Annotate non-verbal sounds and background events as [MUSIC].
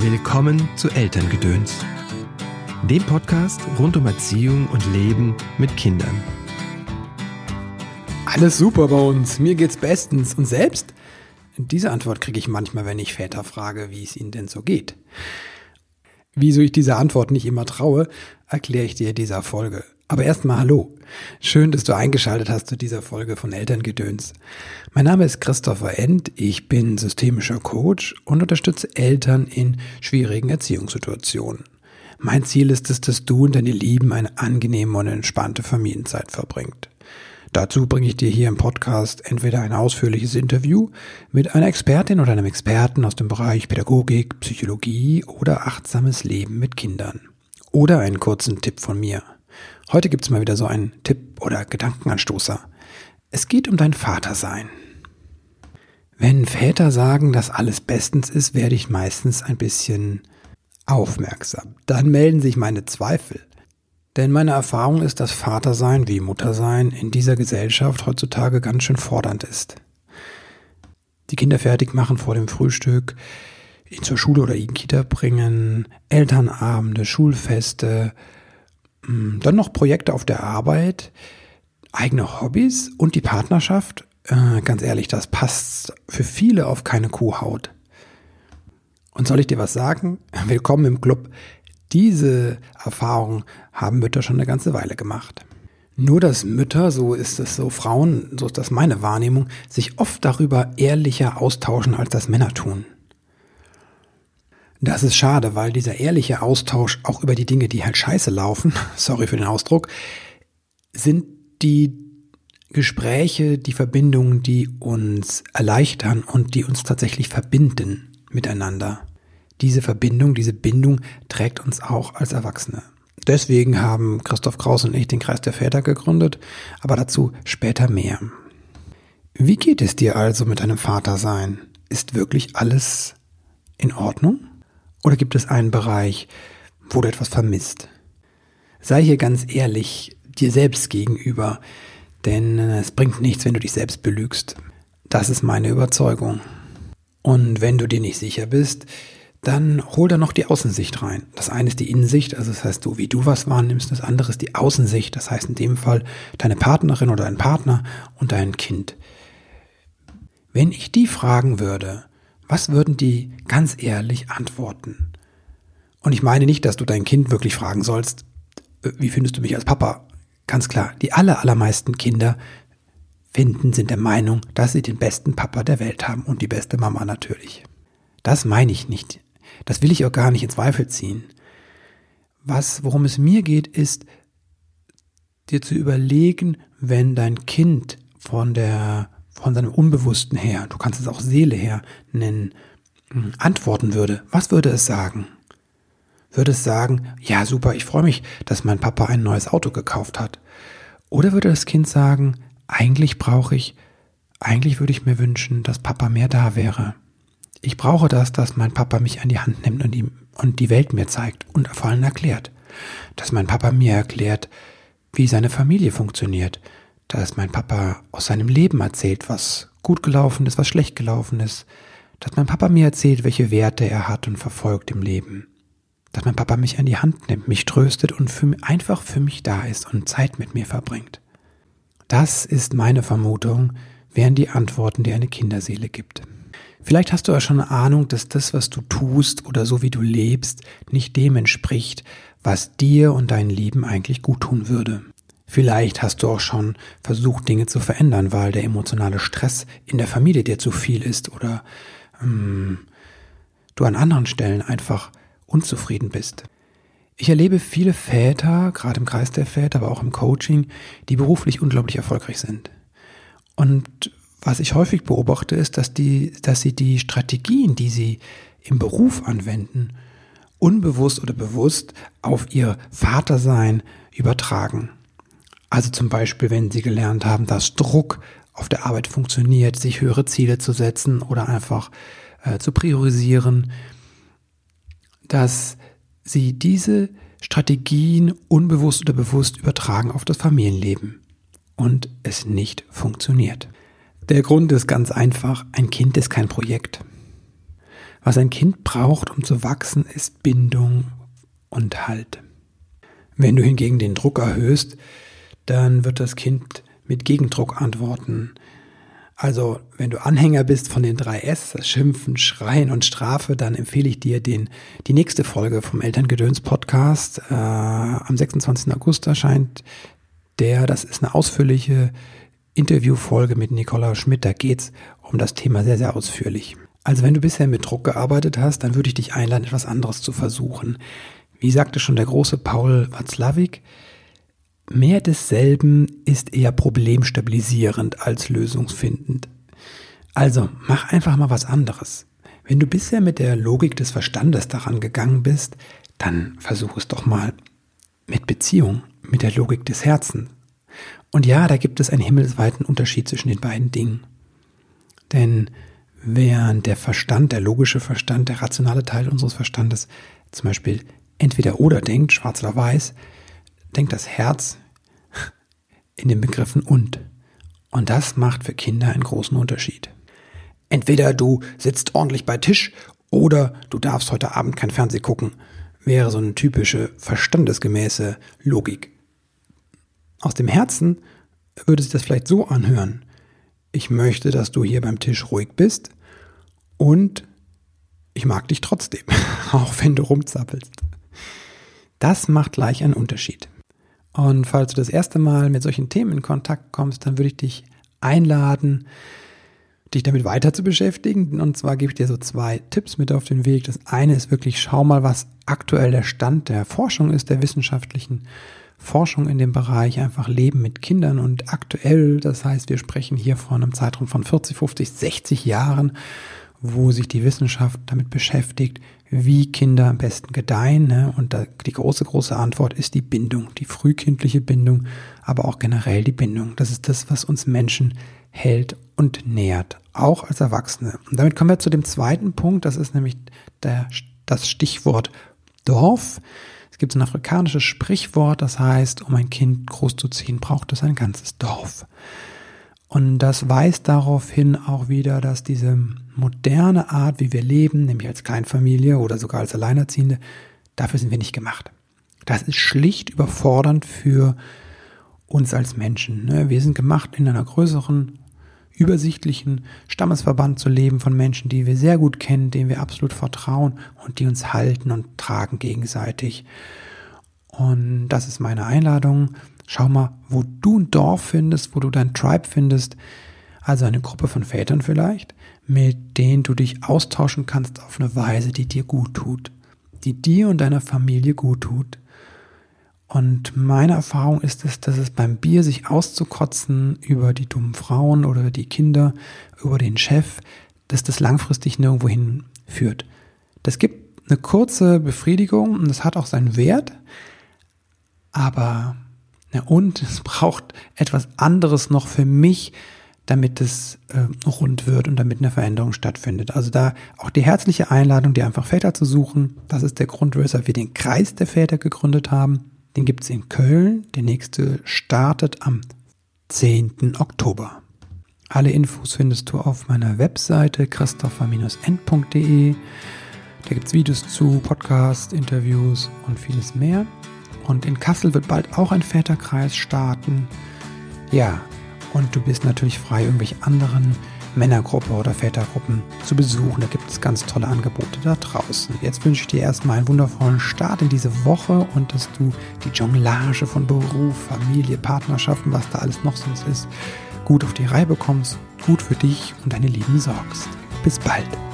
Willkommen zu Elterngedöns, dem Podcast rund um Erziehung und Leben mit Kindern. Alles super bei uns, mir geht's bestens. Und selbst? Diese Antwort kriege ich manchmal, wenn ich Väter frage, wie es ihnen denn so geht. Wieso ich dieser Antwort nicht immer traue, erkläre ich dir in dieser Folge. Aber erstmal hallo. Schön, dass du eingeschaltet hast zu dieser Folge von Elterngedöns. Mein Name ist Christopher End, ich bin systemischer Coach und unterstütze Eltern in schwierigen Erziehungssituationen. Mein Ziel ist es, dass du und deine Lieben eine angenehme und entspannte Familienzeit verbringt. Dazu bringe ich dir hier im Podcast entweder ein ausführliches Interview mit einer Expertin oder einem Experten aus dem Bereich Pädagogik, Psychologie oder achtsames Leben mit Kindern. Oder einen kurzen Tipp von mir – Heute gibt's mal wieder so einen Tipp oder Gedankenanstoßer. Es geht um dein Vatersein. Wenn Väter sagen, dass alles bestens ist, werde ich meistens ein bisschen aufmerksam. Dann melden sich meine Zweifel. Denn meine Erfahrung ist, dass Vatersein wie Muttersein in dieser Gesellschaft heutzutage ganz schön fordernd ist. Die Kinder fertig machen vor dem Frühstück, ihn zur Schule oder ihn Kita bringen, Elternabende, Schulfeste, dann noch Projekte auf der Arbeit, eigene Hobbys und die Partnerschaft. Äh, ganz ehrlich, das passt für viele auf keine Kuhhaut. Und soll ich dir was sagen? [LAUGHS] Willkommen im Club. Diese Erfahrung haben Mütter schon eine ganze Weile gemacht. Nur dass Mütter, so ist es so, Frauen, so ist das meine Wahrnehmung, sich oft darüber ehrlicher austauschen, als das Männer tun. Das ist schade, weil dieser ehrliche Austausch auch über die Dinge, die halt scheiße laufen, [LAUGHS] sorry für den Ausdruck, sind die Gespräche, die Verbindungen, die uns erleichtern und die uns tatsächlich verbinden miteinander. Diese Verbindung, diese Bindung trägt uns auch als Erwachsene. Deswegen haben Christoph Kraus und ich den Kreis der Väter gegründet, aber dazu später mehr. Wie geht es dir also mit deinem Vatersein? Ist wirklich alles in Ordnung? Oder gibt es einen Bereich, wo du etwas vermisst? Sei hier ganz ehrlich dir selbst gegenüber, denn es bringt nichts, wenn du dich selbst belügst. Das ist meine Überzeugung. Und wenn du dir nicht sicher bist, dann hol da noch die Außensicht rein. Das eine ist die Innensicht, also das heißt du, wie du was wahrnimmst. Das andere ist die Außensicht, das heißt in dem Fall deine Partnerin oder dein Partner und dein Kind. Wenn ich die fragen würde, was würden die ganz ehrlich antworten? Und ich meine nicht, dass du dein Kind wirklich fragen sollst, äh, wie findest du mich als Papa? Ganz klar, die aller, allermeisten Kinder finden, sind der Meinung, dass sie den besten Papa der Welt haben und die beste Mama natürlich. Das meine ich nicht. Das will ich auch gar nicht in Zweifel ziehen. Was, worum es mir geht, ist, dir zu überlegen, wenn dein Kind von der von seinem Unbewussten her, du kannst es auch Seele her nennen, hm, antworten würde, was würde es sagen? Würde es sagen, ja super, ich freue mich, dass mein Papa ein neues Auto gekauft hat? Oder würde das Kind sagen, eigentlich brauche ich, eigentlich würde ich mir wünschen, dass Papa mehr da wäre. Ich brauche das, dass mein Papa mich an die Hand nimmt und die, und die Welt mir zeigt und vor allem erklärt. Dass mein Papa mir erklärt, wie seine Familie funktioniert, dass mein Papa aus seinem Leben erzählt, was gut gelaufen ist, was schlecht gelaufen ist. Dass mein Papa mir erzählt, welche Werte er hat und verfolgt im Leben. Dass mein Papa mich an die Hand nimmt, mich tröstet und für, einfach für mich da ist und Zeit mit mir verbringt. Das ist meine Vermutung, wären die Antworten, die eine Kinderseele gibt. Vielleicht hast du ja schon eine Ahnung, dass das, was du tust oder so wie du lebst, nicht dem entspricht, was dir und dein Leben eigentlich gut tun würde. Vielleicht hast du auch schon versucht, Dinge zu verändern, weil der emotionale Stress in der Familie dir zu viel ist oder ähm, du an anderen Stellen einfach unzufrieden bist. Ich erlebe viele Väter, gerade im Kreis der Väter, aber auch im Coaching, die beruflich unglaublich erfolgreich sind. Und was ich häufig beobachte, ist, dass, die, dass sie die Strategien, die sie im Beruf anwenden, unbewusst oder bewusst auf ihr Vatersein übertragen. Also zum Beispiel, wenn Sie gelernt haben, dass Druck auf der Arbeit funktioniert, sich höhere Ziele zu setzen oder einfach äh, zu priorisieren, dass Sie diese Strategien unbewusst oder bewusst übertragen auf das Familienleben und es nicht funktioniert. Der Grund ist ganz einfach, ein Kind ist kein Projekt. Was ein Kind braucht, um zu wachsen, ist Bindung und Halt. Wenn du hingegen den Druck erhöhst, dann wird das Kind mit Gegendruck antworten. Also, wenn du Anhänger bist von den drei S, das Schimpfen, Schreien und Strafe, dann empfehle ich dir den, die nächste Folge vom Elterngedöns Podcast. Äh, am 26. August erscheint der, das ist eine ausführliche Interviewfolge mit Nicola Schmidt. Da geht's um das Thema sehr, sehr ausführlich. Also, wenn du bisher mit Druck gearbeitet hast, dann würde ich dich einladen, etwas anderes zu versuchen. Wie sagte schon der große Paul Watzlawick, Mehr desselben ist eher problemstabilisierend als lösungsfindend. Also mach einfach mal was anderes. Wenn du bisher mit der Logik des Verstandes daran gegangen bist, dann versuch es doch mal mit Beziehung, mit der Logik des Herzens. Und ja, da gibt es einen himmelsweiten Unterschied zwischen den beiden Dingen. Denn während der Verstand, der logische Verstand, der rationale Teil unseres Verstandes zum Beispiel entweder oder denkt, schwarz oder weiß, denkt das Herz in den Begriffen und. Und das macht für Kinder einen großen Unterschied. Entweder du sitzt ordentlich bei Tisch oder du darfst heute Abend kein Fernseh gucken, wäre so eine typische verstandesgemäße Logik. Aus dem Herzen würde sich das vielleicht so anhören. Ich möchte, dass du hier beim Tisch ruhig bist und ich mag dich trotzdem, [LAUGHS] auch wenn du rumzappelst. Das macht gleich einen Unterschied. Und falls du das erste Mal mit solchen Themen in Kontakt kommst, dann würde ich dich einladen, dich damit weiter zu beschäftigen. Und zwar gebe ich dir so zwei Tipps mit auf den Weg. Das eine ist wirklich, schau mal, was aktuell der Stand der Forschung ist, der wissenschaftlichen Forschung in dem Bereich einfach Leben mit Kindern und aktuell, das heißt, wir sprechen hier von einem Zeitraum von 40, 50, 60 Jahren, wo sich die Wissenschaft damit beschäftigt, wie Kinder am besten gedeihen. Ne? Und da, die große, große Antwort ist die Bindung, die frühkindliche Bindung, aber auch generell die Bindung. Das ist das, was uns Menschen hält und nährt, auch als Erwachsene. Und damit kommen wir zu dem zweiten Punkt, das ist nämlich der, das Stichwort Dorf. Es gibt ein afrikanisches Sprichwort, das heißt, um ein Kind großzuziehen, braucht es ein ganzes Dorf. Und das weist darauf hin auch wieder, dass diese moderne Art, wie wir leben, nämlich als Kleinfamilie oder sogar als Alleinerziehende, dafür sind wir nicht gemacht. Das ist schlicht überfordernd für uns als Menschen. Ne? Wir sind gemacht, in einer größeren, übersichtlichen Stammesverband zu leben von Menschen, die wir sehr gut kennen, denen wir absolut vertrauen und die uns halten und tragen gegenseitig. Und das ist meine Einladung. Schau mal, wo du ein Dorf findest, wo du dein Tribe findest, also eine Gruppe von Vätern vielleicht, mit denen du dich austauschen kannst auf eine Weise, die dir gut tut, die dir und deiner Familie gut tut. Und meine Erfahrung ist es, dass es beim Bier sich auszukotzen über die dummen Frauen oder die Kinder, über den Chef, dass das langfristig nirgendwo hinführt. Das gibt eine kurze Befriedigung und das hat auch seinen Wert, aber und es braucht etwas anderes noch für mich, damit es äh, rund wird und damit eine Veränderung stattfindet. Also da auch die herzliche Einladung, dir einfach Väter zu suchen. Das ist der Grund, weshalb wir den Kreis der Väter gegründet haben. Den gibt es in Köln. Der nächste startet am 10. Oktober. Alle Infos findest du auf meiner Webseite christopher-end.de. Da gibt es Videos zu, Podcasts, Interviews und vieles mehr. Und in Kassel wird bald auch ein Väterkreis starten. Ja, und du bist natürlich frei, irgendwelche anderen Männergruppe oder Vätergruppen zu besuchen. Da gibt es ganz tolle Angebote da draußen. Jetzt wünsche ich dir erstmal einen wundervollen Start in diese Woche und dass du die Jonglage von Beruf, Familie, Partnerschaften, was da alles noch sonst ist, gut auf die Reihe bekommst, gut für dich und deine Lieben sorgst. Bis bald.